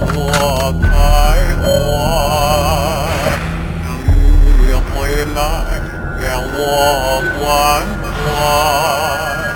我徘徊等你回来将我关怀。